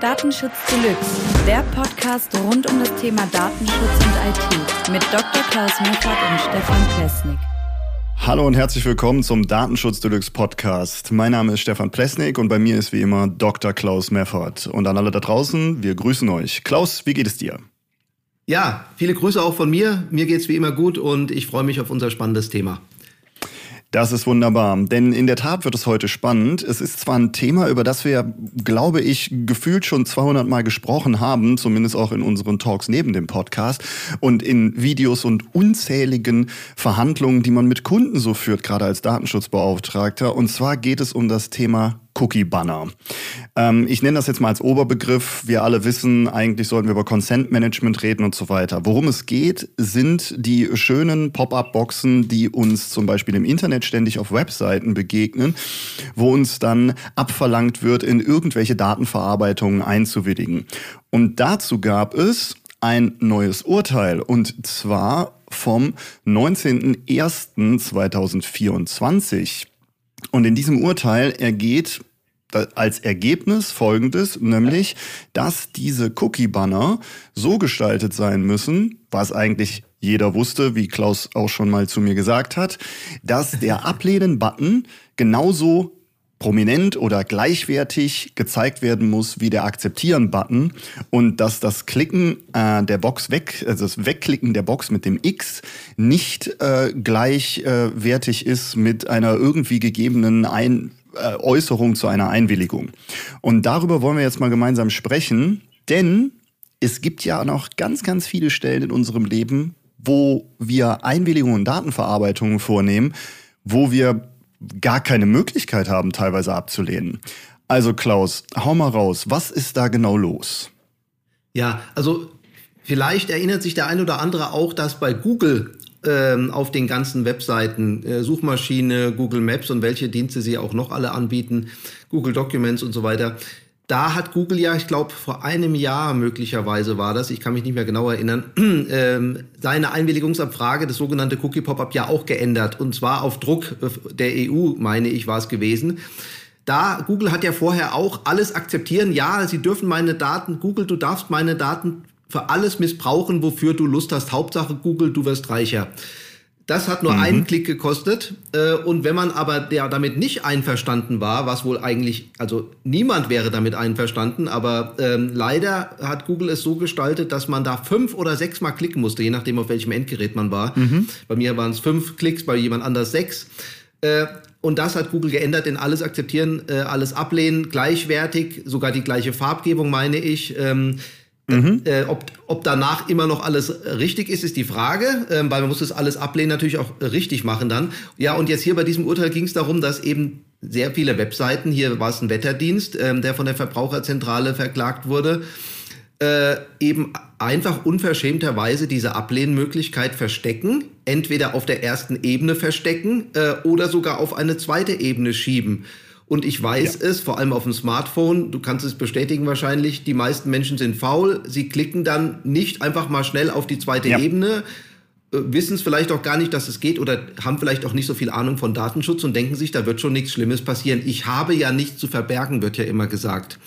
Datenschutz Deluxe, der Podcast rund um das Thema Datenschutz und IT mit Dr. Klaus Meffert und Stefan Plesnik. Hallo und herzlich willkommen zum Datenschutz Deluxe Podcast. Mein Name ist Stefan Plesnik und bei mir ist wie immer Dr. Klaus Meffert. Und an alle da draußen, wir grüßen euch. Klaus, wie geht es dir? Ja, viele Grüße auch von mir. Mir geht es wie immer gut und ich freue mich auf unser spannendes Thema. Das ist wunderbar, denn in der Tat wird es heute spannend. Es ist zwar ein Thema, über das wir, glaube ich, gefühlt schon 200 Mal gesprochen haben, zumindest auch in unseren Talks neben dem Podcast und in Videos und unzähligen Verhandlungen, die man mit Kunden so führt, gerade als Datenschutzbeauftragter. Und zwar geht es um das Thema Cookie-Banner. Ähm, ich nenne das jetzt mal als Oberbegriff. Wir alle wissen, eigentlich sollten wir über Consent-Management reden und so weiter. Worum es geht, sind die schönen Pop-up-Boxen, die uns zum Beispiel im Internet ständig auf Webseiten begegnen, wo uns dann abverlangt wird, in irgendwelche Datenverarbeitungen einzuwilligen. Und dazu gab es ein neues Urteil und zwar vom 19.01.2024. Und in diesem Urteil ergeht als Ergebnis folgendes, nämlich, dass diese Cookie-Banner so gestaltet sein müssen, was eigentlich jeder wusste, wie Klaus auch schon mal zu mir gesagt hat, dass der Ablehnen-Button genauso prominent oder gleichwertig gezeigt werden muss wie der Akzeptieren-Button und dass das Klicken äh, der Box weg, also das Wegklicken der Box mit dem X nicht äh, gleichwertig äh, ist mit einer irgendwie gegebenen Ein Äußerung zu einer Einwilligung. Und darüber wollen wir jetzt mal gemeinsam sprechen, denn es gibt ja noch ganz, ganz viele Stellen in unserem Leben, wo wir Einwilligungen und Datenverarbeitungen vornehmen, wo wir gar keine Möglichkeit haben, teilweise abzulehnen. Also Klaus, hau mal raus, was ist da genau los? Ja, also vielleicht erinnert sich der ein oder andere auch, dass bei Google ähm, auf den ganzen Webseiten, äh, Suchmaschine, Google Maps und welche Dienste sie auch noch alle anbieten, Google Documents und so weiter, da hat Google ja, ich glaube, vor einem Jahr möglicherweise war das, ich kann mich nicht mehr genau erinnern, ähm, seine Einwilligungsabfrage, das sogenannte Cookie Pop-up, ja auch geändert. Und zwar auf Druck der EU, meine ich, war es gewesen. Da, Google hat ja vorher auch alles akzeptieren. Ja, sie dürfen meine Daten, Google, du darfst meine Daten für alles missbrauchen, wofür du Lust hast. Hauptsache Google, du wirst reicher. Das hat nur mhm. einen Klick gekostet. Äh, und wenn man aber der damit nicht einverstanden war, was wohl eigentlich, also niemand wäre damit einverstanden, aber ähm, leider hat Google es so gestaltet, dass man da fünf oder sechs Mal klicken musste, je nachdem, auf welchem Endgerät man war. Mhm. Bei mir waren es fünf Klicks, bei jemand anders sechs. Äh, und das hat Google geändert in alles akzeptieren, äh, alles ablehnen, gleichwertig, sogar die gleiche Farbgebung, meine ich. Ähm, Mhm. Äh, ob, ob danach immer noch alles richtig ist, ist die Frage, ähm, weil man muss das alles ablehnen, natürlich auch richtig machen dann. Ja, und jetzt hier bei diesem Urteil ging es darum, dass eben sehr viele Webseiten, hier war es ein Wetterdienst, ähm, der von der Verbraucherzentrale verklagt wurde, äh, eben einfach unverschämterweise diese Ablehnmöglichkeit verstecken, entweder auf der ersten Ebene verstecken äh, oder sogar auf eine zweite Ebene schieben. Und ich weiß ja. es, vor allem auf dem Smartphone, du kannst es bestätigen wahrscheinlich, die meisten Menschen sind faul. Sie klicken dann nicht einfach mal schnell auf die zweite ja. Ebene, äh, wissen es vielleicht auch gar nicht, dass es geht oder haben vielleicht auch nicht so viel Ahnung von Datenschutz und denken sich, da wird schon nichts Schlimmes passieren. Ich habe ja nichts zu verbergen, wird ja immer gesagt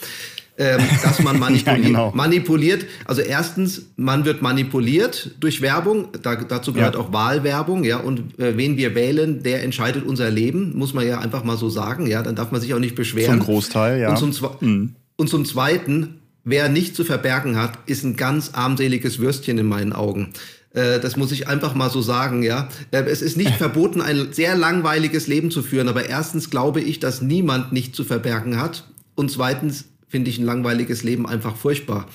ähm, dass man manipuliert, ja, genau. manipuliert. Also erstens, man wird manipuliert durch Werbung. Da, dazu gehört ja. auch Wahlwerbung. Ja, und äh, wen wir wählen, der entscheidet unser Leben, muss man ja einfach mal so sagen. Ja, dann darf man sich auch nicht beschweren. Zum Großteil, ja. Und zum, mhm. und zum Zweiten, wer nichts zu verbergen hat, ist ein ganz armseliges Würstchen in meinen Augen äh, das muss ich einfach mal so sagen, ja. Äh, es ist nicht verboten, ein sehr langweiliges Leben zu führen, aber erstens glaube ich, dass niemand nichts zu verbergen hat. Und zweitens finde ich ein langweiliges Leben einfach furchtbar.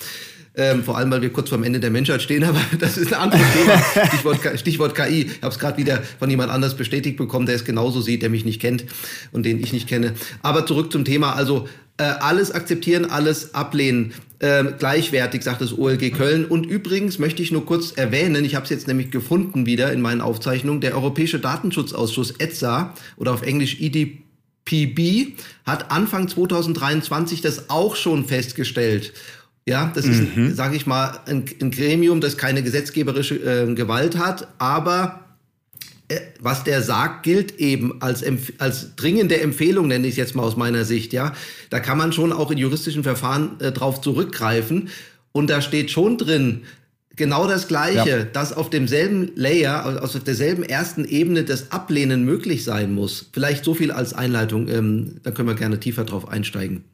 Ähm, vor allem, weil wir kurz vorm Ende der Menschheit stehen, aber das ist ein anderes Thema. Stichwort, Stichwort KI. Ich habe es gerade wieder von jemand anders bestätigt bekommen, der es genauso sieht, der mich nicht kennt und den ich nicht kenne. Aber zurück zum Thema. Also äh, alles akzeptieren, alles ablehnen. Äh, gleichwertig, sagt das OLG Köln. Und übrigens möchte ich nur kurz erwähnen, ich habe es jetzt nämlich gefunden wieder in meinen Aufzeichnungen, der Europäische Datenschutzausschuss ETSA oder auf Englisch IDP PB hat Anfang 2023 das auch schon festgestellt. Ja, das ist, mhm. sage ich mal, ein, ein, Gremium, das keine gesetzgeberische äh, Gewalt hat, aber äh, was der sagt, gilt eben als, als dringende Empfehlung, nenne ich es jetzt mal aus meiner Sicht, ja. Da kann man schon auch in juristischen Verfahren äh, drauf zurückgreifen. Und da steht schon drin, genau das Gleiche, ja. dass auf demselben Layer, also auf derselben ersten Ebene das Ablehnen möglich sein muss. Vielleicht so viel als Einleitung, ähm, da können wir gerne tiefer drauf einsteigen.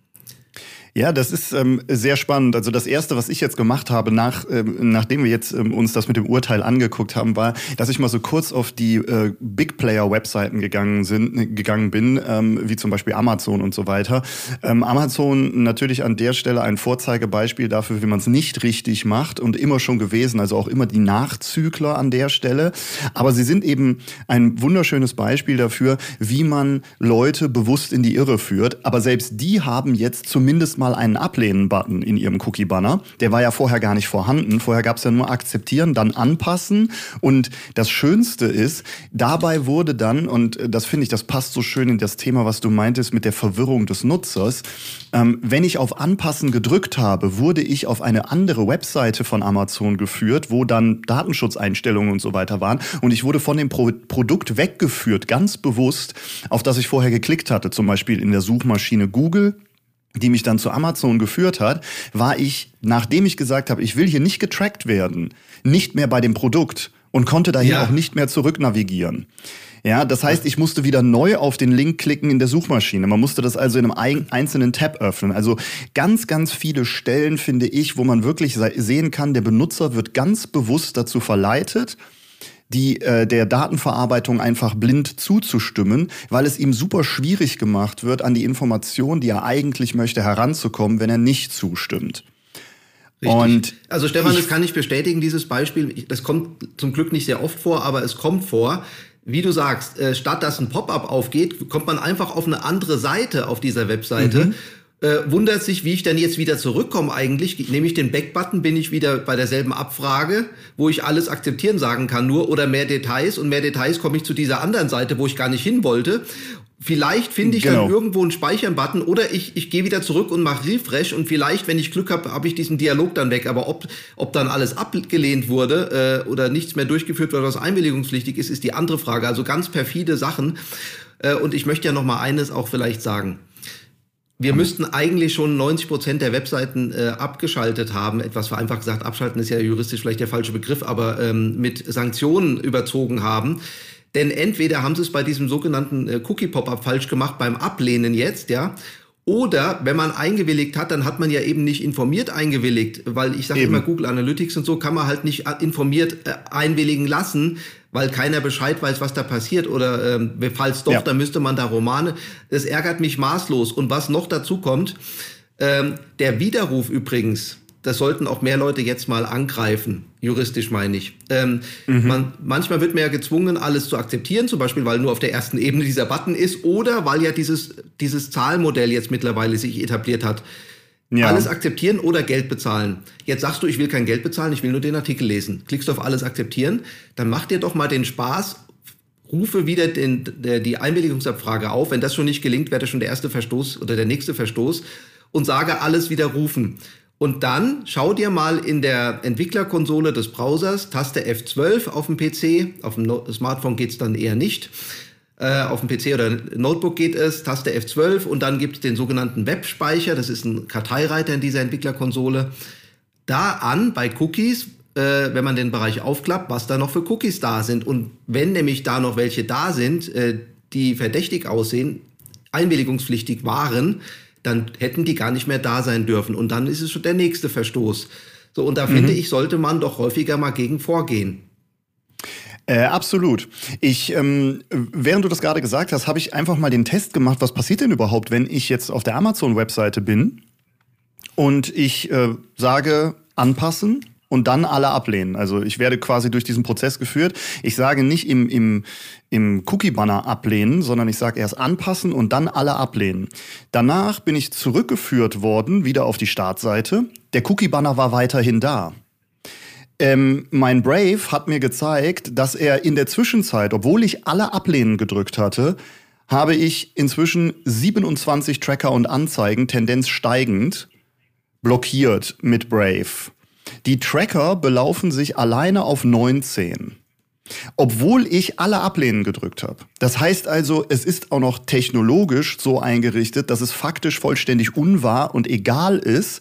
Ja, das ist ähm, sehr spannend. Also das erste, was ich jetzt gemacht habe, nach, ähm, nachdem wir jetzt ähm, uns das mit dem Urteil angeguckt haben, war, dass ich mal so kurz auf die äh, Big Player Webseiten gegangen sind, gegangen bin, ähm, wie zum Beispiel Amazon und so weiter. Ähm, Amazon natürlich an der Stelle ein Vorzeigebeispiel dafür, wie man es nicht richtig macht und immer schon gewesen, also auch immer die Nachzügler an der Stelle. Aber sie sind eben ein wunderschönes Beispiel dafür, wie man Leute bewusst in die Irre führt. Aber selbst die haben jetzt zumindest mal mal einen Ablehnen-Button in ihrem Cookie-Banner. Der war ja vorher gar nicht vorhanden. Vorher gab es ja nur akzeptieren, dann anpassen. Und das Schönste ist, dabei wurde dann, und das finde ich, das passt so schön in das Thema, was du meintest mit der Verwirrung des Nutzers, ähm, wenn ich auf Anpassen gedrückt habe, wurde ich auf eine andere Webseite von Amazon geführt, wo dann Datenschutzeinstellungen und so weiter waren. Und ich wurde von dem Pro Produkt weggeführt, ganz bewusst, auf das ich vorher geklickt hatte. Zum Beispiel in der Suchmaschine Google die mich dann zu Amazon geführt hat, war ich, nachdem ich gesagt habe, ich will hier nicht getrackt werden, nicht mehr bei dem Produkt und konnte daher ja. auch nicht mehr zurück navigieren. Ja, das heißt, ich musste wieder neu auf den Link klicken in der Suchmaschine. Man musste das also in einem einzelnen Tab öffnen. Also ganz, ganz viele Stellen finde ich, wo man wirklich sehen kann, der Benutzer wird ganz bewusst dazu verleitet, die äh, der Datenverarbeitung einfach blind zuzustimmen, weil es ihm super schwierig gemacht wird, an die Information, die er eigentlich möchte, heranzukommen, wenn er nicht zustimmt. Richtig. Und also Stefan, das kann ich bestätigen, dieses Beispiel. Das kommt zum Glück nicht sehr oft vor, aber es kommt vor. Wie du sagst, äh, statt dass ein Pop-up aufgeht, kommt man einfach auf eine andere Seite auf dieser Webseite. Mhm äh, wundert sich, wie ich dann jetzt wieder zurückkomme eigentlich. Nehme ich den Back-Button, bin ich wieder bei derselben Abfrage, wo ich alles akzeptieren sagen kann, nur oder mehr Details und mehr Details komme ich zu dieser anderen Seite, wo ich gar nicht hin wollte. Vielleicht finde ich genau. dann irgendwo einen Speichern-Button oder ich, ich gehe wieder zurück und mache Refresh und vielleicht, wenn ich Glück habe, habe ich diesen Dialog dann weg. Aber ob, ob dann alles abgelehnt wurde äh, oder nichts mehr durchgeführt wurde, was einwilligungspflichtig ist, ist die andere Frage. Also ganz perfide Sachen. Äh, und ich möchte ja noch mal eines auch vielleicht sagen. Wir müssten eigentlich schon 90 Prozent der Webseiten äh, abgeschaltet haben. Etwas vereinfacht gesagt, abschalten ist ja juristisch vielleicht der falsche Begriff, aber ähm, mit Sanktionen überzogen haben. Denn entweder haben sie es bei diesem sogenannten äh, Cookie-Pop-Up falsch gemacht beim Ablehnen jetzt, ja, oder wenn man eingewilligt hat, dann hat man ja eben nicht informiert eingewilligt, weil ich sage immer Google Analytics und so kann man halt nicht äh, informiert äh, einwilligen lassen, weil keiner Bescheid weiß, was da passiert oder ähm, falls doch, ja. dann müsste man da Romane. Das ärgert mich maßlos. Und was noch dazu kommt, ähm, der Widerruf übrigens, das sollten auch mehr Leute jetzt mal angreifen, juristisch meine ich. Ähm, mhm. man, manchmal wird man ja gezwungen, alles zu akzeptieren, zum Beispiel, weil nur auf der ersten Ebene dieser Button ist oder weil ja dieses, dieses Zahlmodell jetzt mittlerweile sich etabliert hat. Ja. Alles akzeptieren oder Geld bezahlen. Jetzt sagst du, ich will kein Geld bezahlen, ich will nur den Artikel lesen. Klickst du auf alles akzeptieren, dann mach dir doch mal den Spaß, rufe wieder den, der, die Einwilligungsabfrage auf. Wenn das schon nicht gelingt, wäre das schon der erste Verstoß oder der nächste Verstoß und sage alles widerrufen. Und dann schau dir mal in der Entwicklerkonsole des Browsers Taste F12 auf dem PC, auf dem Smartphone geht's dann eher nicht. Äh, auf dem PC oder Notebook geht es, Taste F12 und dann gibt es den sogenannten Webspeicher, das ist ein Karteireiter in dieser Entwicklerkonsole. Da an bei Cookies, äh, wenn man den Bereich aufklappt, was da noch für Cookies da sind. Und wenn nämlich da noch welche da sind, äh, die verdächtig aussehen, einwilligungspflichtig waren, dann hätten die gar nicht mehr da sein dürfen. Und dann ist es schon der nächste Verstoß. So, und da mhm. finde ich, sollte man doch häufiger mal gegen vorgehen. Äh, absolut. Ich, ähm, während du das gerade gesagt hast, habe ich einfach mal den Test gemacht, was passiert denn überhaupt, wenn ich jetzt auf der Amazon-Webseite bin und ich äh, sage anpassen und dann alle ablehnen. Also ich werde quasi durch diesen Prozess geführt. Ich sage nicht im, im, im Cookie-Banner ablehnen, sondern ich sage erst anpassen und dann alle ablehnen. Danach bin ich zurückgeführt worden, wieder auf die Startseite. Der Cookie-Banner war weiterhin da. Ähm, mein Brave hat mir gezeigt, dass er in der Zwischenzeit, obwohl ich alle ablehnen gedrückt hatte, habe ich inzwischen 27 Tracker und Anzeigen, Tendenz steigend, blockiert mit Brave. Die Tracker belaufen sich alleine auf 19. Obwohl ich alle ablehnen gedrückt habe. Das heißt also, es ist auch noch technologisch so eingerichtet, dass es faktisch vollständig unwahr und egal ist,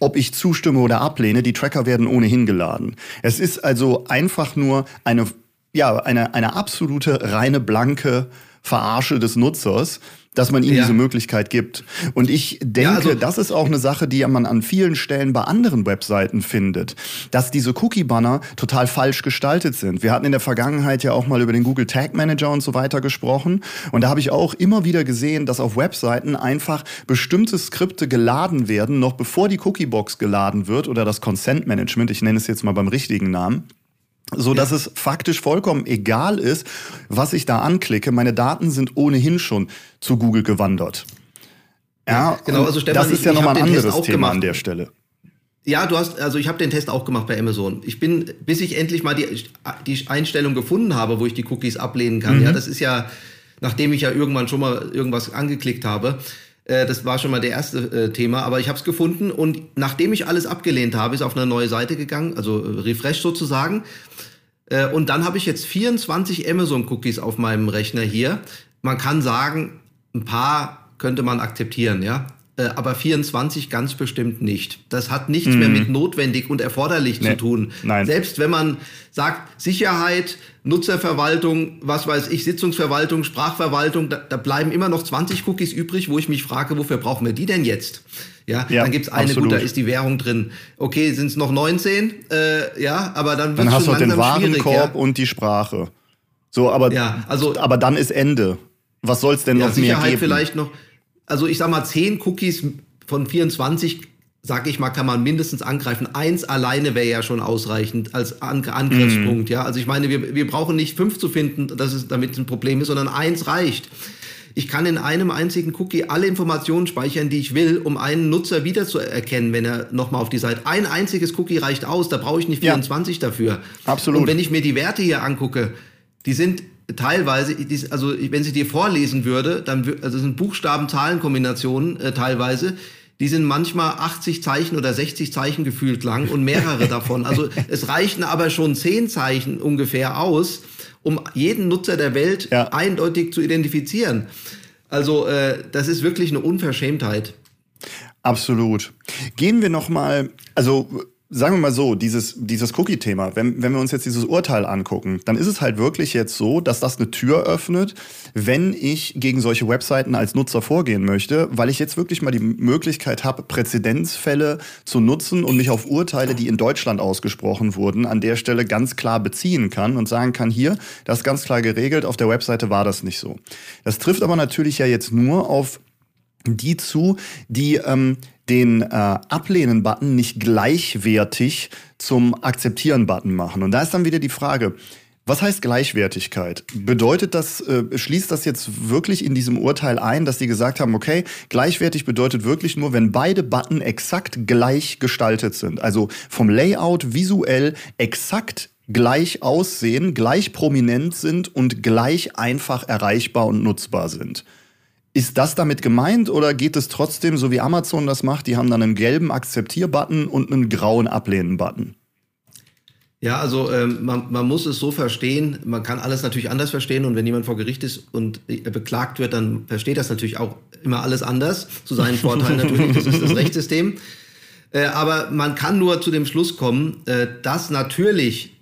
ob ich zustimme oder ablehne. Die Tracker werden ohnehin geladen. Es ist also einfach nur eine, ja, eine, eine absolute reine blanke Verarsche des Nutzers, dass man ihm ja. diese Möglichkeit gibt. Und ich denke, ja, also das ist auch eine Sache, die man an vielen Stellen bei anderen Webseiten findet, dass diese Cookie-Banner total falsch gestaltet sind. Wir hatten in der Vergangenheit ja auch mal über den Google Tag Manager und so weiter gesprochen. Und da habe ich auch immer wieder gesehen, dass auf Webseiten einfach bestimmte Skripte geladen werden, noch bevor die Cookie-Box geladen wird oder das Consent Management, ich nenne es jetzt mal beim richtigen Namen so dass ja. es faktisch vollkommen egal ist, was ich da anklicke. Meine Daten sind ohnehin schon zu Google gewandert. Ja, genau. Also Stefan, das ist ja nochmal ein anderes Thema an der Stelle. Ja, du hast, also ich habe den Test auch gemacht bei Amazon. Ich bin, bis ich endlich mal die, die Einstellung gefunden habe, wo ich die Cookies ablehnen kann. Mhm. Ja, das ist ja, nachdem ich ja irgendwann schon mal irgendwas angeklickt habe. Äh, das war schon mal der erste äh, Thema, aber ich habe es gefunden und nachdem ich alles abgelehnt habe, ist auf eine neue Seite gegangen, also äh, Refresh sozusagen. Äh, und dann habe ich jetzt 24 Amazon-Cookies auf meinem Rechner hier. Man kann sagen, ein paar könnte man akzeptieren, ja. Äh, aber 24 ganz bestimmt nicht. Das hat nichts mhm. mehr mit notwendig und erforderlich nee. zu tun. Nein. Selbst wenn man sagt, Sicherheit, Nutzerverwaltung, was weiß ich, Sitzungsverwaltung, Sprachverwaltung, da, da bleiben immer noch 20 Cookies übrig, wo ich mich frage, wofür brauchen wir die denn jetzt? Ja, ja dann gibt's eine, absolut. gut, da ist die Währung drin. Okay, sind es noch 19? Äh, ja, aber dann wird Dann hast du den Warenkorb ja. und die Sprache. So, aber, ja, also, aber dann ist Ende. Was soll's denn ja, noch Sicherheit mehr geben? vielleicht noch also ich sag mal, 10 Cookies von 24, sag ich mal, kann man mindestens angreifen. Eins alleine wäre ja schon ausreichend als An Angriffspunkt, mm. ja. Also ich meine, wir, wir brauchen nicht fünf zu finden, dass es damit ein Problem ist, sondern eins reicht. Ich kann in einem einzigen Cookie alle Informationen speichern, die ich will, um einen Nutzer wiederzuerkennen, wenn er nochmal auf die Seite. Ein einziges Cookie reicht aus, da brauche ich nicht 24 ja. dafür. Absolut. Und wenn ich mir die Werte hier angucke, die sind teilweise, also wenn sie dir vorlesen würde, dann also das sind Buchstaben-Zahlen-Kombinationen äh, teilweise, die sind manchmal 80 Zeichen oder 60 Zeichen gefühlt lang und mehrere davon. Also es reichen aber schon 10 Zeichen ungefähr aus, um jeden Nutzer der Welt ja. eindeutig zu identifizieren. Also äh, das ist wirklich eine Unverschämtheit. Absolut. Gehen wir noch mal, also sagen wir mal so, dieses, dieses Cookie-Thema, wenn, wenn wir uns jetzt dieses Urteil angucken, dann ist es halt wirklich jetzt so, dass das eine Tür öffnet, wenn ich gegen solche Webseiten als Nutzer vorgehen möchte, weil ich jetzt wirklich mal die Möglichkeit habe, Präzedenzfälle zu nutzen und mich auf Urteile, die in Deutschland ausgesprochen wurden, an der Stelle ganz klar beziehen kann und sagen kann, hier, das ist ganz klar geregelt, auf der Webseite war das nicht so. Das trifft aber natürlich ja jetzt nur auf die zu, die ähm, den äh, Ablehnen-Button nicht gleichwertig zum Akzeptieren-Button machen. Und da ist dann wieder die Frage, was heißt Gleichwertigkeit? Bedeutet das, äh, schließt das jetzt wirklich in diesem Urteil ein, dass die gesagt haben, okay, gleichwertig bedeutet wirklich nur, wenn beide Button exakt gleich gestaltet sind. Also vom Layout visuell exakt gleich aussehen, gleich prominent sind und gleich einfach erreichbar und nutzbar sind. Ist das damit gemeint oder geht es trotzdem, so wie Amazon das macht, die haben dann einen gelben Akzeptier-Button und einen grauen Ablehnen-Button? Ja, also ähm, man, man muss es so verstehen, man kann alles natürlich anders verstehen und wenn jemand vor Gericht ist und er beklagt wird, dann versteht das natürlich auch immer alles anders, zu seinen Vorteilen natürlich, das ist das Rechtssystem. Äh, aber man kann nur zu dem Schluss kommen, äh, dass natürlich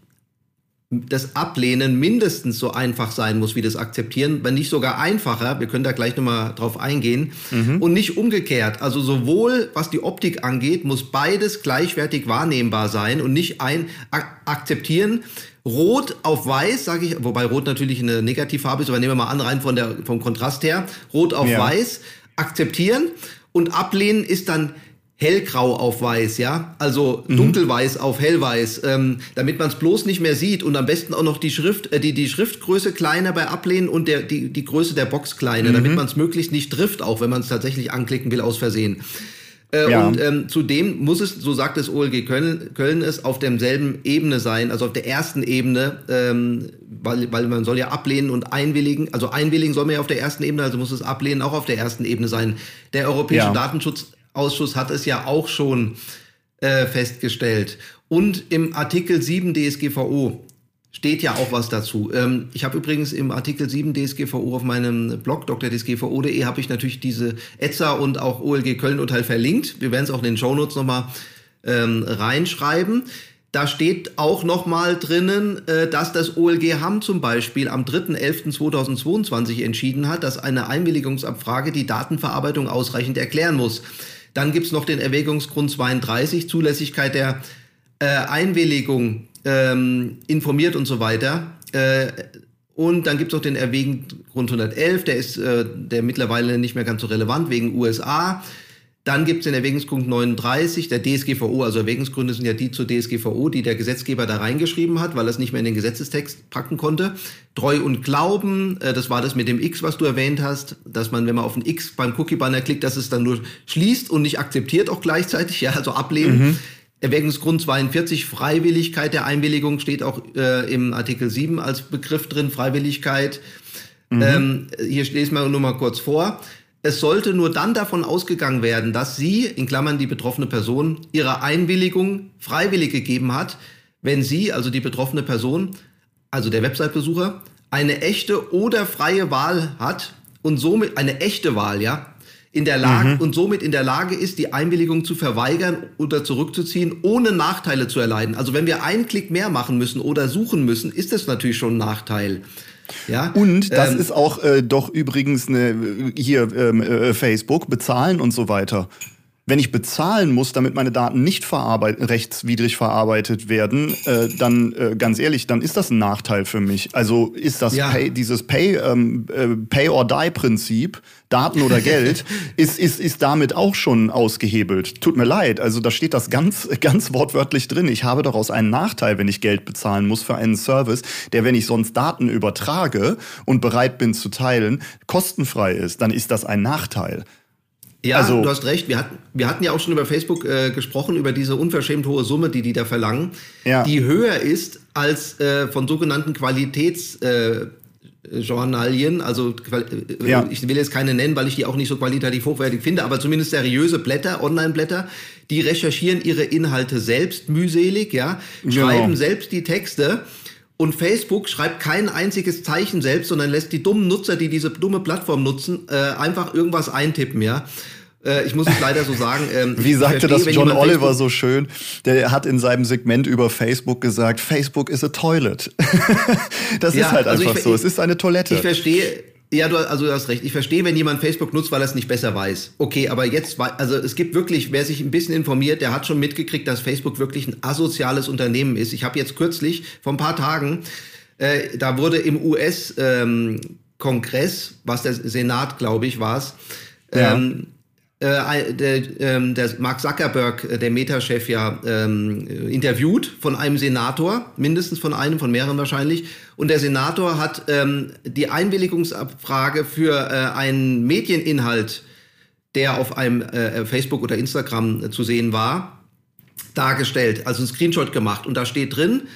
das Ablehnen mindestens so einfach sein muss wie das Akzeptieren, wenn nicht sogar einfacher. Wir können da gleich nochmal drauf eingehen. Mhm. Und nicht umgekehrt. Also sowohl was die Optik angeht, muss beides gleichwertig wahrnehmbar sein und nicht ein akzeptieren. Rot auf weiß, sage ich, wobei Rot natürlich eine Negativfarbe ist, aber nehmen wir mal an, rein von der, vom Kontrast her. Rot auf ja. weiß, akzeptieren und ablehnen ist dann hellgrau auf weiß, ja, also mhm. dunkelweiß auf hellweiß, ähm, damit man es bloß nicht mehr sieht und am besten auch noch die Schrift, äh, die die Schriftgröße kleiner bei Ablehnen und der die die Größe der Box kleiner, mhm. damit man es möglichst nicht trifft, auch wenn man es tatsächlich anklicken will aus Versehen. Äh, ja. Und ähm, zudem muss es, so sagt das OLG Köln, Köln es, auf derselben Ebene sein, also auf der ersten Ebene, ähm, weil, weil man soll ja ablehnen und einwilligen, also einwilligen soll man ja auf der ersten Ebene, also muss es ablehnen auch auf der ersten Ebene sein. Der Europäische ja. Datenschutz Ausschuss hat es ja auch schon äh, festgestellt. Und im Artikel 7 DSGVO steht ja auch was dazu. Ähm, ich habe übrigens im Artikel 7 DSGVO auf meinem Blog drdsgvo.de habe ich natürlich diese ETSA und auch OLG Köln-Urteil verlinkt. Wir werden es auch in den Shownotes nochmal ähm, reinschreiben. Da steht auch nochmal drinnen, äh, dass das OLG Hamm zum Beispiel am 3.11.2022 entschieden hat, dass eine Einwilligungsabfrage die Datenverarbeitung ausreichend erklären muss. Dann gibt's noch den Erwägungsgrund 32, Zulässigkeit der äh, Einwilligung ähm, informiert und so weiter. Äh, und dann gibt's noch den Erwägungsgrund 111, der ist äh, der mittlerweile nicht mehr ganz so relevant wegen USA. Dann gibt es den Erwägungspunkt 39 der DSGVO, also Erwägungsgründe sind ja die zur DSGVO, die der Gesetzgeber da reingeschrieben hat, weil er es nicht mehr in den Gesetzestext packen konnte. Treu und Glauben, äh, das war das mit dem X, was du erwähnt hast, dass man, wenn man auf ein X beim Cookie-Banner klickt, dass es dann nur schließt und nicht akzeptiert auch gleichzeitig, ja, also ablehnen. Mhm. Erwägungsgrund 42, Freiwilligkeit der Einwilligung steht auch äh, im Artikel 7 als Begriff drin, Freiwilligkeit. Mhm. Ähm, hier lesen wir nur mal kurz vor. Es sollte nur dann davon ausgegangen werden, dass sie, in Klammern die betroffene Person, ihre Einwilligung freiwillig gegeben hat, wenn sie, also die betroffene Person, also der Website-Besucher, eine echte oder freie Wahl hat und somit eine echte Wahl, ja, in der Lage mhm. und somit in der Lage ist, die Einwilligung zu verweigern oder zurückzuziehen, ohne Nachteile zu erleiden. Also wenn wir einen Klick mehr machen müssen oder suchen müssen, ist das natürlich schon ein Nachteil. Ja? Und das ähm, ist auch äh, doch übrigens eine, hier ähm, äh, Facebook, bezahlen und so weiter. Wenn ich bezahlen muss, damit meine Daten nicht verarbeit rechtswidrig verarbeitet werden, äh, dann äh, ganz ehrlich, dann ist das ein Nachteil für mich. Also ist das ja. Pay, dieses Pay, ähm, äh, Pay or Die Prinzip, Daten oder Geld, ist, ist, ist damit auch schon ausgehebelt. Tut mir leid, also da steht das ganz, ganz wortwörtlich drin. Ich habe daraus einen Nachteil, wenn ich Geld bezahlen muss für einen Service, der, wenn ich sonst Daten übertrage und bereit bin zu teilen, kostenfrei ist, dann ist das ein Nachteil. Ja, also, du hast recht. Wir hatten, wir hatten ja auch schon über Facebook äh, gesprochen, über diese unverschämt hohe Summe, die die da verlangen, ja. die höher ist als äh, von sogenannten Qualitätsjournalien. Äh, also äh, ja. ich will jetzt keine nennen, weil ich die auch nicht so qualitativ hochwertig finde, aber zumindest seriöse Blätter, Online-Blätter, die recherchieren ihre Inhalte selbst mühselig, ja, schreiben genau. selbst die Texte und Facebook schreibt kein einziges Zeichen selbst, sondern lässt die dummen Nutzer, die diese dumme Plattform nutzen, äh, einfach irgendwas eintippen, ja. Äh, ich muss es leider so sagen. Ähm, Wie sagte verstehe, das John Oliver Facebook so schön? Der hat in seinem Segment über Facebook gesagt, Facebook is a toilet. das ja, ist halt also einfach ich, so. Es ist eine Toilette. Ich verstehe, ja, du, also du hast recht. Ich verstehe, wenn jemand Facebook nutzt, weil er es nicht besser weiß. Okay, aber jetzt, also es gibt wirklich, wer sich ein bisschen informiert, der hat schon mitgekriegt, dass Facebook wirklich ein asoziales Unternehmen ist. Ich habe jetzt kürzlich, vor ein paar Tagen, äh, da wurde im US-Kongress, ähm, was der Senat, glaube ich, war es, ja. Äh, der, ähm, der Mark Zuckerberg, äh, der Meta-Chef, ja ähm, interviewt von einem Senator, mindestens von einem, von mehreren wahrscheinlich. Und der Senator hat ähm, die Einwilligungsabfrage für äh, einen Medieninhalt, der auf einem äh, Facebook oder Instagram äh, zu sehen war, dargestellt, also ein Screenshot gemacht. Und da steht drin,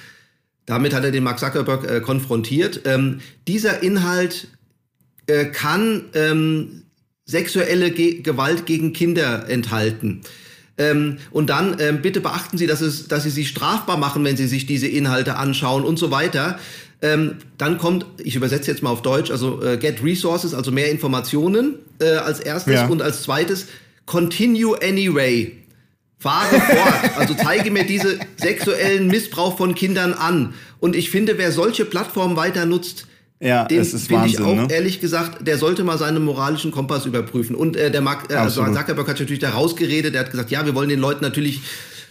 damit hat er den Mark Zuckerberg äh, konfrontiert, ähm, dieser Inhalt kann ähm, sexuelle Ge Gewalt gegen Kinder enthalten. Ähm, und dann ähm, bitte beachten Sie, dass, es, dass Sie sich strafbar machen, wenn Sie sich diese Inhalte anschauen und so weiter. Ähm, dann kommt, ich übersetze jetzt mal auf Deutsch, also äh, Get Resources, also mehr Informationen äh, als erstes ja. und als zweites Continue Anyway. Fahre fort, also zeige mir diese sexuellen Missbrauch von Kindern an. Und ich finde, wer solche Plattformen weiter nutzt, ja, den es ist finde ich auch ne? ehrlich gesagt, der sollte mal seinen moralischen Kompass überprüfen. Und äh, der Mark, äh, also Zuckerberg hat natürlich da rausgeredet, der hat gesagt, ja, wir wollen den Leuten natürlich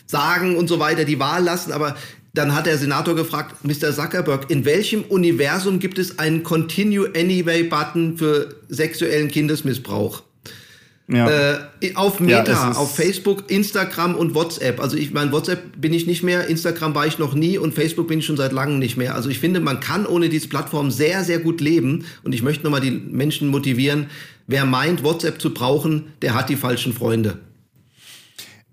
sagen und so weiter die Wahl lassen, aber dann hat der Senator gefragt, Mr. Zuckerberg, in welchem Universum gibt es einen Continue Anyway Button für sexuellen Kindesmissbrauch? Ja. Äh, auf Meta, ja, auf Facebook, Instagram und WhatsApp. Also ich mein WhatsApp bin ich nicht mehr, Instagram war ich noch nie und Facebook bin ich schon seit langem nicht mehr. Also ich finde, man kann ohne diese Plattform sehr, sehr gut leben und ich möchte nochmal die Menschen motivieren, wer meint, WhatsApp zu brauchen, der hat die falschen Freunde.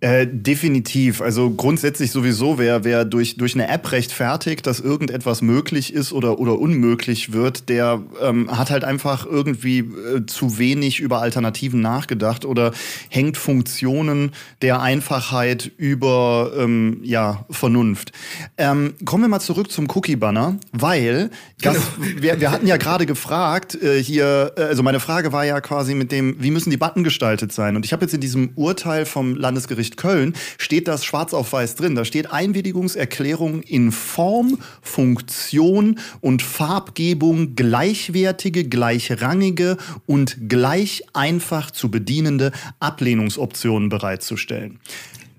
Äh, definitiv. Also grundsätzlich sowieso, wer, wer durch, durch eine App rechtfertigt, dass irgendetwas möglich ist oder, oder unmöglich wird, der ähm, hat halt einfach irgendwie äh, zu wenig über Alternativen nachgedacht oder hängt Funktionen der Einfachheit über ähm, ja, Vernunft. Ähm, kommen wir mal zurück zum Cookie-Banner, weil das, genau. wir, wir hatten ja gerade gefragt, äh, hier, äh, also meine Frage war ja quasi mit dem, wie müssen die Button gestaltet sein? Und ich habe jetzt in diesem Urteil vom Landesgericht Landgericht Köln steht das schwarz auf weiß drin. Da steht Einwilligungserklärung in Form, Funktion und Farbgebung gleichwertige, gleichrangige und gleich einfach zu bedienende Ablehnungsoptionen bereitzustellen.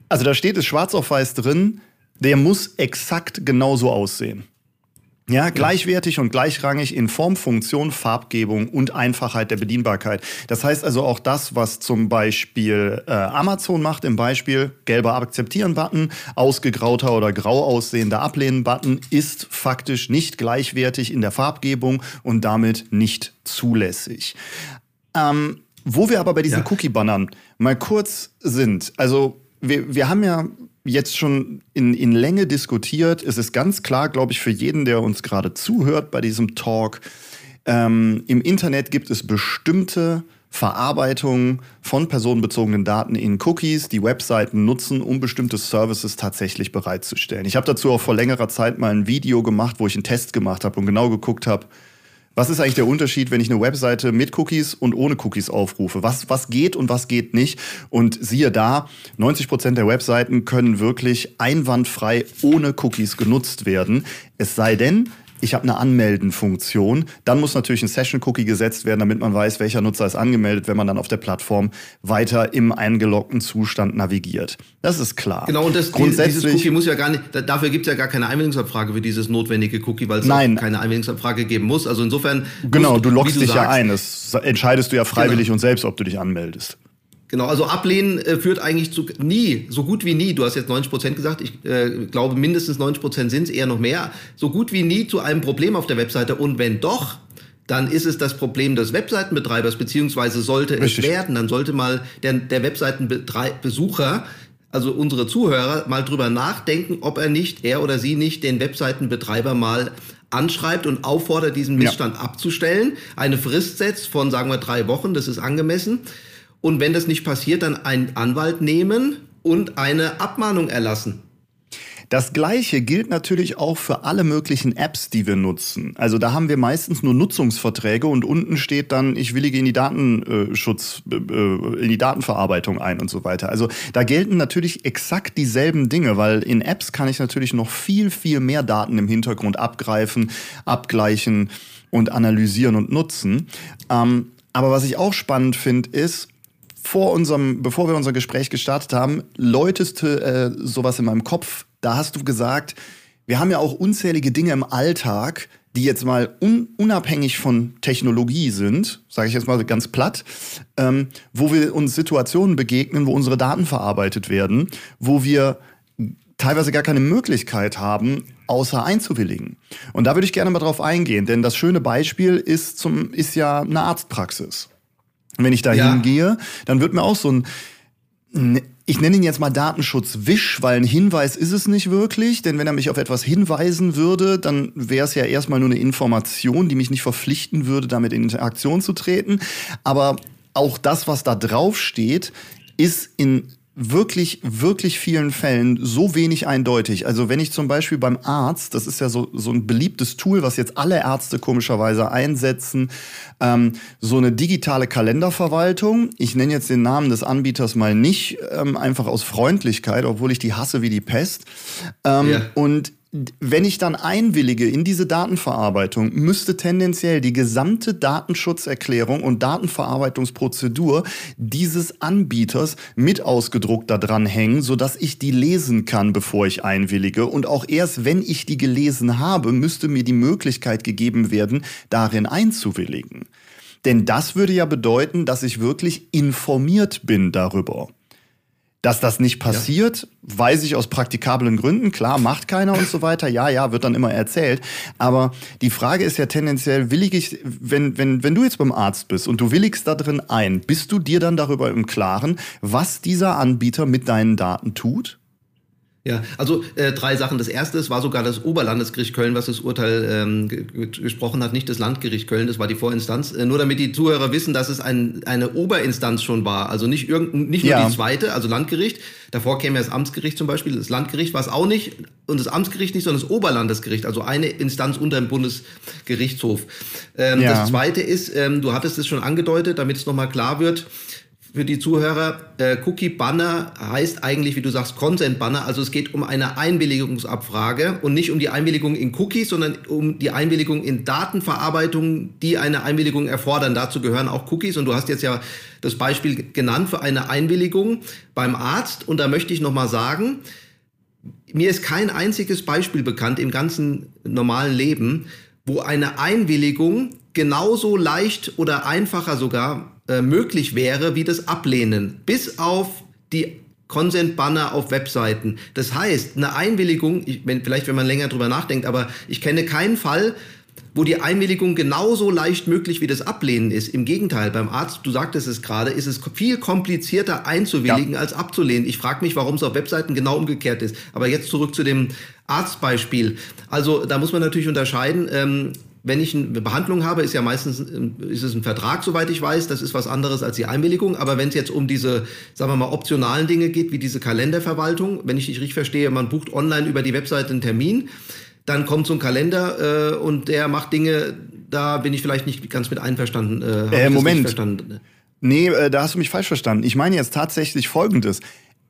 Also da steht es schwarz auf weiß drin, der muss exakt genauso aussehen. Ja, gleichwertig und gleichrangig in Form, Funktion, Farbgebung und Einfachheit der Bedienbarkeit. Das heißt also auch das, was zum Beispiel äh, Amazon macht im Beispiel, gelber Akzeptieren-Button, ausgegrauter oder grau aussehender Ablehnen-Button, ist faktisch nicht gleichwertig in der Farbgebung und damit nicht zulässig. Ähm, wo wir aber bei diesen ja. Cookie-Bannern mal kurz sind, also wir, wir haben ja jetzt schon in, in Länge diskutiert. Es ist ganz klar, glaube ich, für jeden, der uns gerade zuhört bei diesem Talk, ähm, im Internet gibt es bestimmte Verarbeitung von personenbezogenen Daten in Cookies, die Webseiten nutzen, um bestimmte Services tatsächlich bereitzustellen. Ich habe dazu auch vor längerer Zeit mal ein Video gemacht, wo ich einen Test gemacht habe und genau geguckt habe, was ist eigentlich der Unterschied, wenn ich eine Webseite mit Cookies und ohne Cookies aufrufe? Was, was geht und was geht nicht? Und siehe da, 90 Prozent der Webseiten können wirklich einwandfrei ohne Cookies genutzt werden. Es sei denn, ich habe eine Anmelden-Funktion. Dann muss natürlich ein Session-Cookie gesetzt werden, damit man weiß, welcher Nutzer ist angemeldet, wenn man dann auf der Plattform weiter im eingeloggten Zustand navigiert. Das ist klar. Genau, und das, Grundsätzlich, dieses Cookie muss ja gar nicht, dafür gibt es ja gar keine Einwilligungsabfrage für dieses notwendige Cookie, weil es keine Einwilligungsabfrage geben muss. Also insofern. Genau, du loggst dich sagst, ja ein. Das entscheidest du ja freiwillig genau. und selbst, ob du dich anmeldest. Genau, also ablehnen äh, führt eigentlich zu nie, so gut wie nie, du hast jetzt 90 Prozent gesagt, ich äh, glaube mindestens 90 Prozent sind es, eher noch mehr, so gut wie nie zu einem Problem auf der Webseite. Und wenn doch, dann ist es das Problem des Webseitenbetreibers, beziehungsweise sollte Richtig. es werden, dann sollte mal der, der Webseitenbesucher, also unsere Zuhörer, mal drüber nachdenken, ob er nicht, er oder sie nicht den Webseitenbetreiber mal anschreibt und auffordert, diesen Missstand ja. abzustellen, eine Frist setzt von, sagen wir, drei Wochen, das ist angemessen und wenn das nicht passiert, dann einen Anwalt nehmen und eine Abmahnung erlassen. Das gleiche gilt natürlich auch für alle möglichen Apps, die wir nutzen. Also da haben wir meistens nur Nutzungsverträge und unten steht dann, ich willige in die Datenschutz, äh, in die Datenverarbeitung ein und so weiter. Also da gelten natürlich exakt dieselben Dinge, weil in Apps kann ich natürlich noch viel, viel mehr Daten im Hintergrund abgreifen, abgleichen und analysieren und nutzen. Ähm, aber was ich auch spannend finde, ist, vor unserem, bevor wir unser Gespräch gestartet haben, läuteste äh, sowas in meinem Kopf. Da hast du gesagt, wir haben ja auch unzählige Dinge im Alltag, die jetzt mal un unabhängig von Technologie sind, sage ich jetzt mal ganz platt, ähm, wo wir uns Situationen begegnen, wo unsere Daten verarbeitet werden, wo wir teilweise gar keine Möglichkeit haben, außer einzuwilligen. Und da würde ich gerne mal drauf eingehen, denn das schöne Beispiel ist, zum, ist ja eine Arztpraxis. Wenn ich da ja. hingehe, dann wird mir auch so ein, ich nenne ihn jetzt mal Datenschutzwisch, weil ein Hinweis ist es nicht wirklich, denn wenn er mich auf etwas hinweisen würde, dann wäre es ja erstmal nur eine Information, die mich nicht verpflichten würde, damit in Interaktion zu treten. Aber auch das, was da drauf steht, ist in wirklich, wirklich vielen Fällen so wenig eindeutig. Also wenn ich zum Beispiel beim Arzt, das ist ja so, so ein beliebtes Tool, was jetzt alle Ärzte komischerweise einsetzen, ähm, so eine digitale Kalenderverwaltung. Ich nenne jetzt den Namen des Anbieters mal nicht, ähm, einfach aus Freundlichkeit, obwohl ich die hasse wie die Pest. Ähm, ja. Und wenn ich dann einwillige in diese Datenverarbeitung, müsste tendenziell die gesamte Datenschutzerklärung und Datenverarbeitungsprozedur dieses Anbieters mit ausgedruckt da dran hängen, sodass ich die lesen kann, bevor ich einwillige. Und auch erst wenn ich die gelesen habe, müsste mir die Möglichkeit gegeben werden, darin einzuwilligen. Denn das würde ja bedeuten, dass ich wirklich informiert bin darüber. Dass das nicht passiert, ja. weiß ich aus praktikablen Gründen. Klar, macht keiner und so weiter. Ja, ja, wird dann immer erzählt. Aber die Frage ist ja tendenziell, willig ich, wenn, wenn, wenn du jetzt beim Arzt bist und du willigst da drin ein, bist du dir dann darüber im Klaren, was dieser Anbieter mit deinen Daten tut? Ja, also äh, drei Sachen. Das erste ist, war sogar das Oberlandesgericht Köln, was das Urteil ähm, gesprochen hat, nicht das Landgericht Köln, das war die Vorinstanz. Äh, nur damit die Zuhörer wissen, dass es ein, eine Oberinstanz schon war. Also nicht, irgend, nicht nur ja. die zweite, also Landgericht. Davor käme ja das Amtsgericht zum Beispiel. Das Landgericht war es auch nicht und das Amtsgericht nicht, sondern das Oberlandesgericht, also eine Instanz unter dem Bundesgerichtshof. Ähm, ja. Das zweite ist, ähm, du hattest es schon angedeutet, damit es nochmal klar wird, für die Zuhörer, äh, Cookie Banner heißt eigentlich, wie du sagst, Consent Banner. Also es geht um eine Einwilligungsabfrage und nicht um die Einwilligung in Cookies, sondern um die Einwilligung in Datenverarbeitung, die eine Einwilligung erfordern. Dazu gehören auch Cookies. Und du hast jetzt ja das Beispiel genannt für eine Einwilligung beim Arzt. Und da möchte ich nochmal sagen, mir ist kein einziges Beispiel bekannt im ganzen normalen Leben, wo eine Einwilligung genauso leicht oder einfacher sogar äh, möglich wäre wie das Ablehnen, bis auf die Consent-Banner auf Webseiten. Das heißt, eine Einwilligung, ich, wenn, vielleicht wenn man länger drüber nachdenkt, aber ich kenne keinen Fall, wo die Einwilligung genauso leicht möglich wie das Ablehnen ist. Im Gegenteil, beim Arzt, du sagtest es gerade, ist es viel komplizierter einzuwilligen ja. als abzulehnen. Ich frage mich, warum es auf Webseiten genau umgekehrt ist. Aber jetzt zurück zu dem Arztbeispiel. Also da muss man natürlich unterscheiden. Ähm, wenn ich eine Behandlung habe, ist ja meistens ist es ein Vertrag, soweit ich weiß. Das ist was anderes als die Einwilligung. Aber wenn es jetzt um diese, sagen wir mal, optionalen Dinge geht, wie diese Kalenderverwaltung, wenn ich dich richtig verstehe, man bucht online über die Webseite einen Termin, dann kommt so ein Kalender äh, und der macht Dinge, da bin ich vielleicht nicht ganz mit einverstanden. Äh, äh Moment. Verstanden? Nee, äh, da hast du mich falsch verstanden. Ich meine jetzt tatsächlich Folgendes.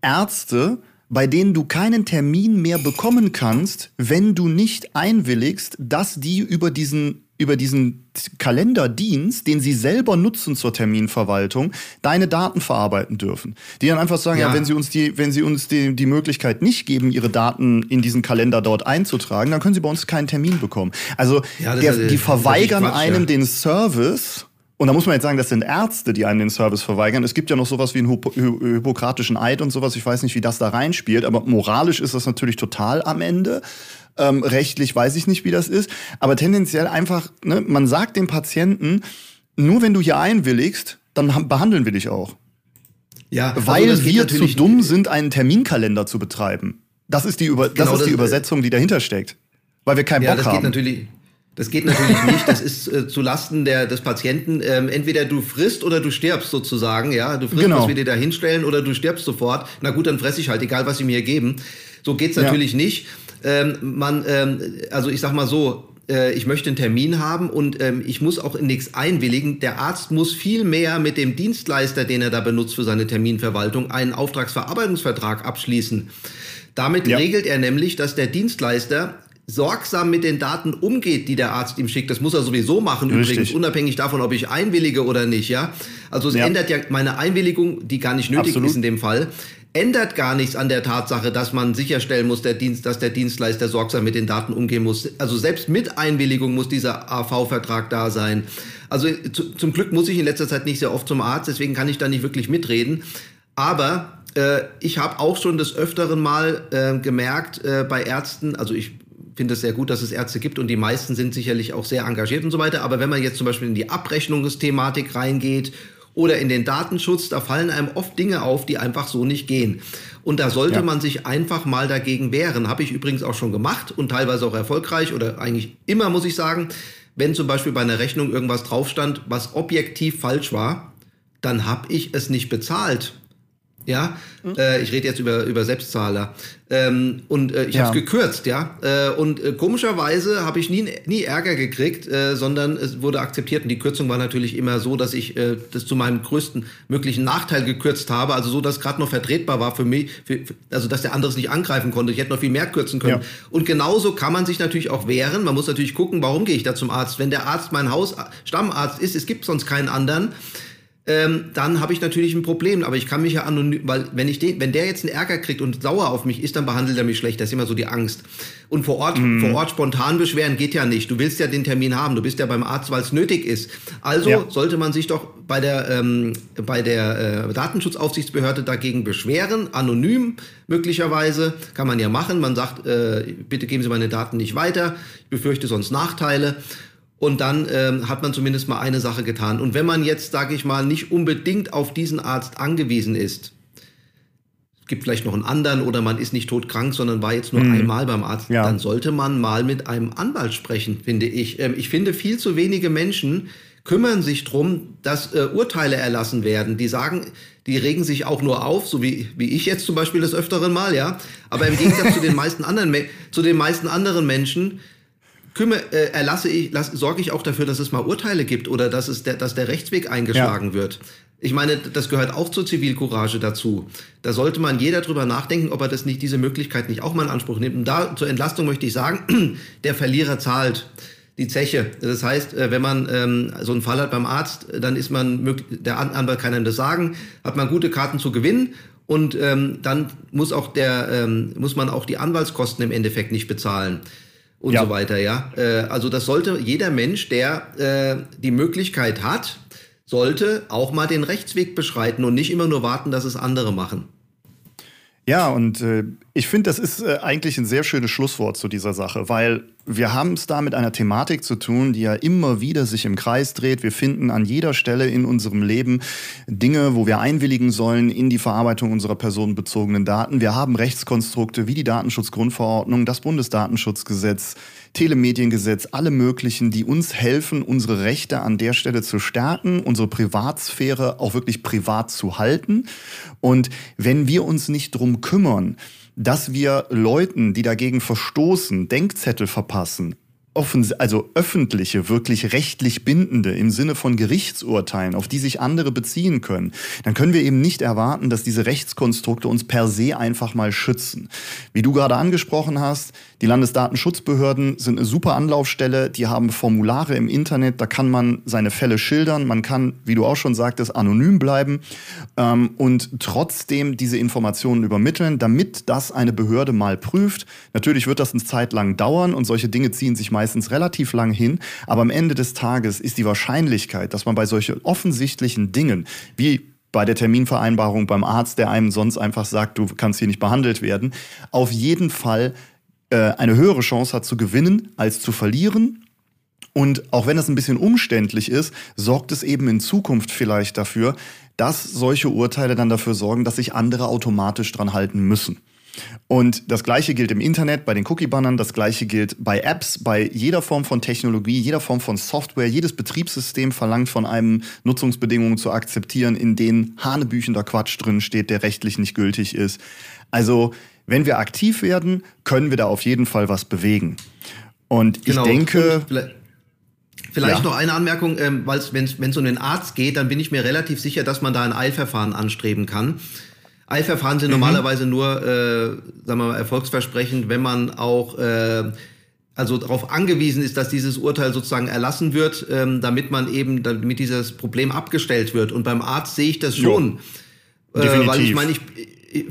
Ärzte bei denen du keinen Termin mehr bekommen kannst, wenn du nicht einwilligst, dass die über diesen über diesen Kalenderdienst, den sie selber nutzen zur Terminverwaltung, deine Daten verarbeiten dürfen. Die dann einfach sagen, ja, ja wenn sie uns die, wenn sie uns die, die Möglichkeit nicht geben, ihre Daten in diesen Kalender dort einzutragen, dann können sie bei uns keinen Termin bekommen. Also ja, der, die verweigern Quatsch, einem ja. den Service und da muss man jetzt sagen, das sind Ärzte, die einen den Service verweigern. Es gibt ja noch sowas wie einen Hypo hypokratischen Eid und sowas. Ich weiß nicht, wie das da reinspielt, aber moralisch ist das natürlich total am Ende. Ähm, rechtlich weiß ich nicht, wie das ist. Aber tendenziell einfach, ne, man sagt dem Patienten, nur wenn du hier einwilligst, dann behandeln wir dich auch. Ja, also weil also wir zu dumm sind, einen Terminkalender zu betreiben. Das ist die, Über genau, das ist die das, Übersetzung, die dahinter steckt. Weil wir keinen ja, Bock das haben. Geht natürlich das geht natürlich nicht. Das ist äh, zu Lasten der, des Patienten. Ähm, entweder du frisst oder du stirbst sozusagen. Ja, du frisst, genau. was wir dir da hinstellen, oder du stirbst sofort. Na gut, dann fresse ich halt, egal was sie mir geben. So geht's natürlich ja. nicht. Ähm, man, ähm, also ich sag mal so, äh, ich möchte einen Termin haben und ähm, ich muss auch in nichts einwilligen. Der Arzt muss viel mehr mit dem Dienstleister, den er da benutzt für seine Terminverwaltung, einen Auftragsverarbeitungsvertrag abschließen. Damit ja. regelt er nämlich, dass der Dienstleister sorgsam mit den Daten umgeht, die der Arzt ihm schickt. Das muss er sowieso machen, Richtig. übrigens, unabhängig davon, ob ich einwillige oder nicht, ja. Also es ja. ändert ja meine Einwilligung, die gar nicht nötig Absolut. ist in dem Fall, ändert gar nichts an der Tatsache, dass man sicherstellen muss, der Dienst, dass der Dienstleister sorgsam mit den Daten umgehen muss. Also selbst mit Einwilligung muss dieser AV-Vertrag da sein. Also zu, zum Glück muss ich in letzter Zeit nicht sehr oft zum Arzt, deswegen kann ich da nicht wirklich mitreden. Aber äh, ich habe auch schon des Öfteren mal äh, gemerkt äh, bei Ärzten, also ich finde es sehr gut, dass es Ärzte gibt und die meisten sind sicherlich auch sehr engagiert und so weiter. Aber wenn man jetzt zum Beispiel in die Abrechnungsthematik reingeht oder in den Datenschutz, da fallen einem oft Dinge auf, die einfach so nicht gehen. Und da sollte ja. man sich einfach mal dagegen wehren. Habe ich übrigens auch schon gemacht und teilweise auch erfolgreich oder eigentlich immer, muss ich sagen. Wenn zum Beispiel bei einer Rechnung irgendwas drauf stand, was objektiv falsch war, dann habe ich es nicht bezahlt. Ja, mhm. äh, ich rede jetzt über, über Selbstzahler. Ähm, und äh, ich ja. habe es gekürzt, ja. Äh, und äh, komischerweise habe ich nie, nie Ärger gekriegt, äh, sondern es wurde akzeptiert. Und die Kürzung war natürlich immer so, dass ich äh, das zu meinem größten möglichen Nachteil gekürzt habe. Also so, dass gerade noch vertretbar war für mich, für, also dass der andere es nicht angreifen konnte. Ich hätte noch viel mehr kürzen können. Ja. Und genauso kann man sich natürlich auch wehren. Man muss natürlich gucken, warum gehe ich da zum Arzt. Wenn der Arzt mein Haus Stammarzt ist, es gibt sonst keinen anderen ähm, dann habe ich natürlich ein Problem. Aber ich kann mich ja anonym, weil wenn ich den, wenn der jetzt einen Ärger kriegt und sauer auf mich ist, dann behandelt er mich schlecht. Das ist immer so die Angst. Und vor Ort, mm. vor Ort spontan beschweren geht ja nicht. Du willst ja den Termin haben. Du bist ja beim Arzt, weil es nötig ist. Also ja. sollte man sich doch bei der ähm, bei der äh, Datenschutzaufsichtsbehörde dagegen beschweren, anonym möglicherweise kann man ja machen. Man sagt, äh, bitte geben Sie meine Daten nicht weiter. Ich befürchte sonst Nachteile. Und dann ähm, hat man zumindest mal eine Sache getan. Und wenn man jetzt, sage ich mal, nicht unbedingt auf diesen Arzt angewiesen ist, es gibt vielleicht noch einen anderen oder man ist nicht todkrank, sondern war jetzt nur hm. einmal beim Arzt, ja. dann sollte man mal mit einem Anwalt sprechen, finde ich. Ähm, ich finde, viel zu wenige Menschen kümmern sich drum, dass äh, Urteile erlassen werden. Die sagen, die regen sich auch nur auf, so wie, wie ich jetzt zum Beispiel des Öfteren mal, ja. Aber im Gegensatz zu den meisten anderen, zu den meisten anderen Menschen, kümmere, äh, erlasse ich, lass, sorge ich auch dafür, dass es mal Urteile gibt oder dass es der, dass der Rechtsweg eingeschlagen ja. wird. Ich meine, das gehört auch zur Zivilcourage dazu. Da sollte man jeder drüber nachdenken, ob er das nicht, diese Möglichkeit nicht auch mal in Anspruch nimmt. Und da zur Entlastung möchte ich sagen, der Verlierer zahlt die Zeche. Das heißt, äh, wenn man ähm, so einen Fall hat beim Arzt, dann ist man, der Anwalt kann einem das sagen, hat man gute Karten zu gewinnen und ähm, dann muss auch der, ähm, muss man auch die Anwaltskosten im Endeffekt nicht bezahlen und ja. so weiter, ja. Äh, also das sollte jeder Mensch, der äh, die Möglichkeit hat, sollte auch mal den Rechtsweg beschreiten und nicht immer nur warten, dass es andere machen. Ja, und äh, ich finde, das ist äh, eigentlich ein sehr schönes Schlusswort zu dieser Sache, weil wir haben es da mit einer Thematik zu tun, die ja immer wieder sich im Kreis dreht. Wir finden an jeder Stelle in unserem Leben Dinge, wo wir einwilligen sollen in die Verarbeitung unserer personenbezogenen Daten. Wir haben Rechtskonstrukte wie die Datenschutzgrundverordnung, das Bundesdatenschutzgesetz, Telemediengesetz, alle möglichen, die uns helfen, unsere Rechte an der Stelle zu stärken, unsere Privatsphäre auch wirklich privat zu halten. Und wenn wir uns nicht drum kümmern, dass wir Leuten, die dagegen verstoßen, Denkzettel verpassen, also öffentliche, wirklich rechtlich bindende im Sinne von Gerichtsurteilen, auf die sich andere beziehen können, dann können wir eben nicht erwarten, dass diese Rechtskonstrukte uns per se einfach mal schützen. Wie du gerade angesprochen hast, die Landesdatenschutzbehörden sind eine super Anlaufstelle, die haben Formulare im Internet, da kann man seine Fälle schildern, man kann, wie du auch schon sagtest, anonym bleiben ähm, und trotzdem diese Informationen übermitteln, damit das eine Behörde mal prüft. Natürlich wird das eine Zeit lang dauern und solche Dinge ziehen sich meistens relativ lang hin, aber am Ende des Tages ist die Wahrscheinlichkeit, dass man bei solchen offensichtlichen Dingen wie bei der Terminvereinbarung beim Arzt, der einem sonst einfach sagt, du kannst hier nicht behandelt werden, auf jeden Fall äh, eine höhere Chance hat zu gewinnen als zu verlieren. Und auch wenn das ein bisschen umständlich ist, sorgt es eben in Zukunft vielleicht dafür, dass solche Urteile dann dafür sorgen, dass sich andere automatisch dran halten müssen. Und das gleiche gilt im Internet, bei den Cookie-Bannern, das gleiche gilt bei Apps, bei jeder Form von Technologie, jeder Form von Software. Jedes Betriebssystem verlangt von einem Nutzungsbedingungen zu akzeptieren, in denen hanebüchender Quatsch drin steht, der rechtlich nicht gültig ist. Also wenn wir aktiv werden, können wir da auf jeden Fall was bewegen. Und genau. ich denke. Vielleicht, ja. noch eine Anmerkung, ähm, weil wenn es um den Arzt geht, dann bin ich mir relativ sicher, dass man da ein Eilverfahren anstreben kann. Eilverfahren sind mhm. normalerweise nur, äh, sagen wir mal, erfolgsversprechend, wenn man auch äh, also darauf angewiesen ist, dass dieses Urteil sozusagen erlassen wird, ähm, damit man eben, damit dieses Problem abgestellt wird. Und beim Arzt sehe ich das schon. Äh, weil ich meine, ich,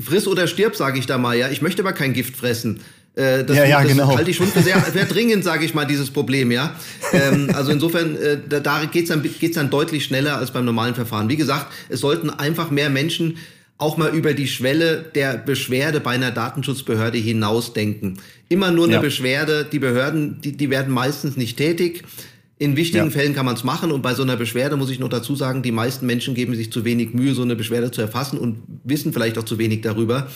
friss oder stirb, sage ich da mal, ja. Ich möchte aber kein Gift fressen. Äh, das, ja, ja, das genau. halte ich schon für sehr, sehr dringend, sage ich mal, dieses Problem, ja. Ähm, also insofern, äh, da, da geht's dann, geht's dann deutlich schneller als beim normalen Verfahren. Wie gesagt, es sollten einfach mehr Menschen auch mal über die Schwelle der Beschwerde bei einer Datenschutzbehörde hinausdenken. Immer nur eine ja. Beschwerde, die Behörden, die, die werden meistens nicht tätig. In wichtigen ja. Fällen kann man es machen und bei so einer Beschwerde muss ich noch dazu sagen, die meisten Menschen geben sich zu wenig Mühe, so eine Beschwerde zu erfassen und wissen vielleicht auch zu wenig darüber.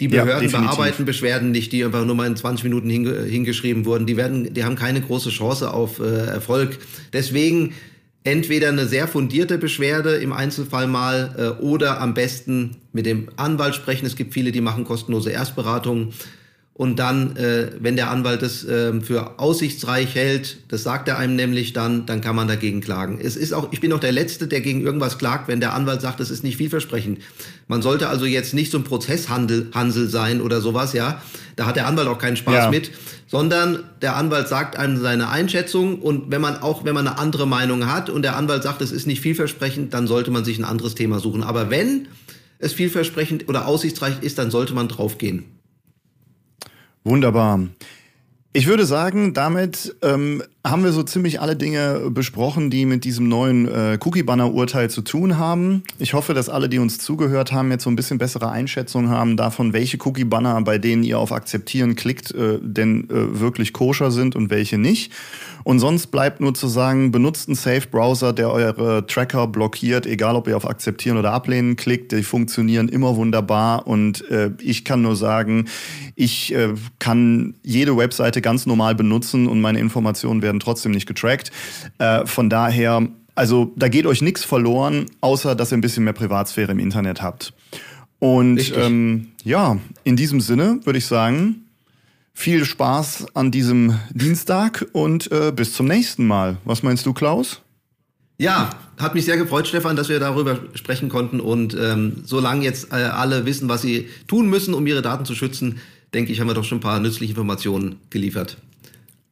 Die Behörden ja, bearbeiten Beschwerden nicht, die einfach nur mal in 20 Minuten hinge hingeschrieben wurden. Die werden, die haben keine große Chance auf äh, Erfolg. Deswegen entweder eine sehr fundierte Beschwerde im Einzelfall mal äh, oder am besten mit dem Anwalt sprechen. Es gibt viele, die machen kostenlose Erstberatungen Und dann, äh, wenn der Anwalt es äh, für aussichtsreich hält, das sagt er einem nämlich dann, dann kann man dagegen klagen. Es ist auch, ich bin auch der Letzte, der gegen irgendwas klagt, wenn der Anwalt sagt, es ist nicht vielversprechend. Man sollte also jetzt nicht so ein Prozesshandel Hansel sein oder sowas, ja. Da hat der Anwalt auch keinen Spaß ja. mit, sondern der Anwalt sagt einem seine Einschätzung und wenn man auch, wenn man eine andere Meinung hat und der Anwalt sagt, es ist nicht vielversprechend, dann sollte man sich ein anderes Thema suchen. Aber wenn es vielversprechend oder aussichtsreich ist, dann sollte man draufgehen. Wunderbar. Ich würde sagen, damit ähm, haben wir so ziemlich alle Dinge besprochen, die mit diesem neuen äh, Cookie-Banner-Urteil zu tun haben. Ich hoffe, dass alle, die uns zugehört haben, jetzt so ein bisschen bessere Einschätzung haben davon, welche Cookie-Banner, bei denen ihr auf Akzeptieren klickt, äh, denn äh, wirklich koscher sind und welche nicht. Und sonst bleibt nur zu sagen, benutzt einen Safe-Browser, der eure Tracker blockiert, egal ob ihr auf Akzeptieren oder Ablehnen klickt. Die funktionieren immer wunderbar. Und äh, ich kann nur sagen, ich äh, kann jede Webseite ganz normal benutzen und meine Informationen werden trotzdem nicht getrackt. Äh, von daher, also da geht euch nichts verloren, außer dass ihr ein bisschen mehr Privatsphäre im Internet habt. Und ähm, ja, in diesem Sinne würde ich sagen, viel Spaß an diesem Dienstag und äh, bis zum nächsten Mal. Was meinst du, Klaus? Ja, hat mich sehr gefreut, Stefan, dass wir darüber sprechen konnten. Und ähm, solange jetzt äh, alle wissen, was sie tun müssen, um ihre Daten zu schützen, denke ich, haben wir doch schon ein paar nützliche Informationen geliefert.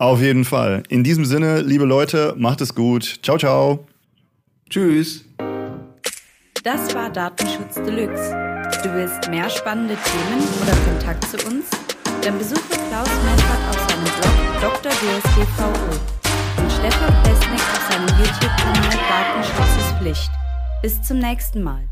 Auf jeden Fall. In diesem Sinne, liebe Leute, macht es gut. Ciao, ciao. Tschüss. Das war Datenschutz Deluxe. Du willst mehr spannende Themen oder Kontakt zu uns? Dann besuche Klaus Melfert auf seinem Blog Dr. DSGVO und Stefan Pesnik auf seinem YouTube-Kanal Datenschutz ist Pflicht. Bis zum nächsten Mal.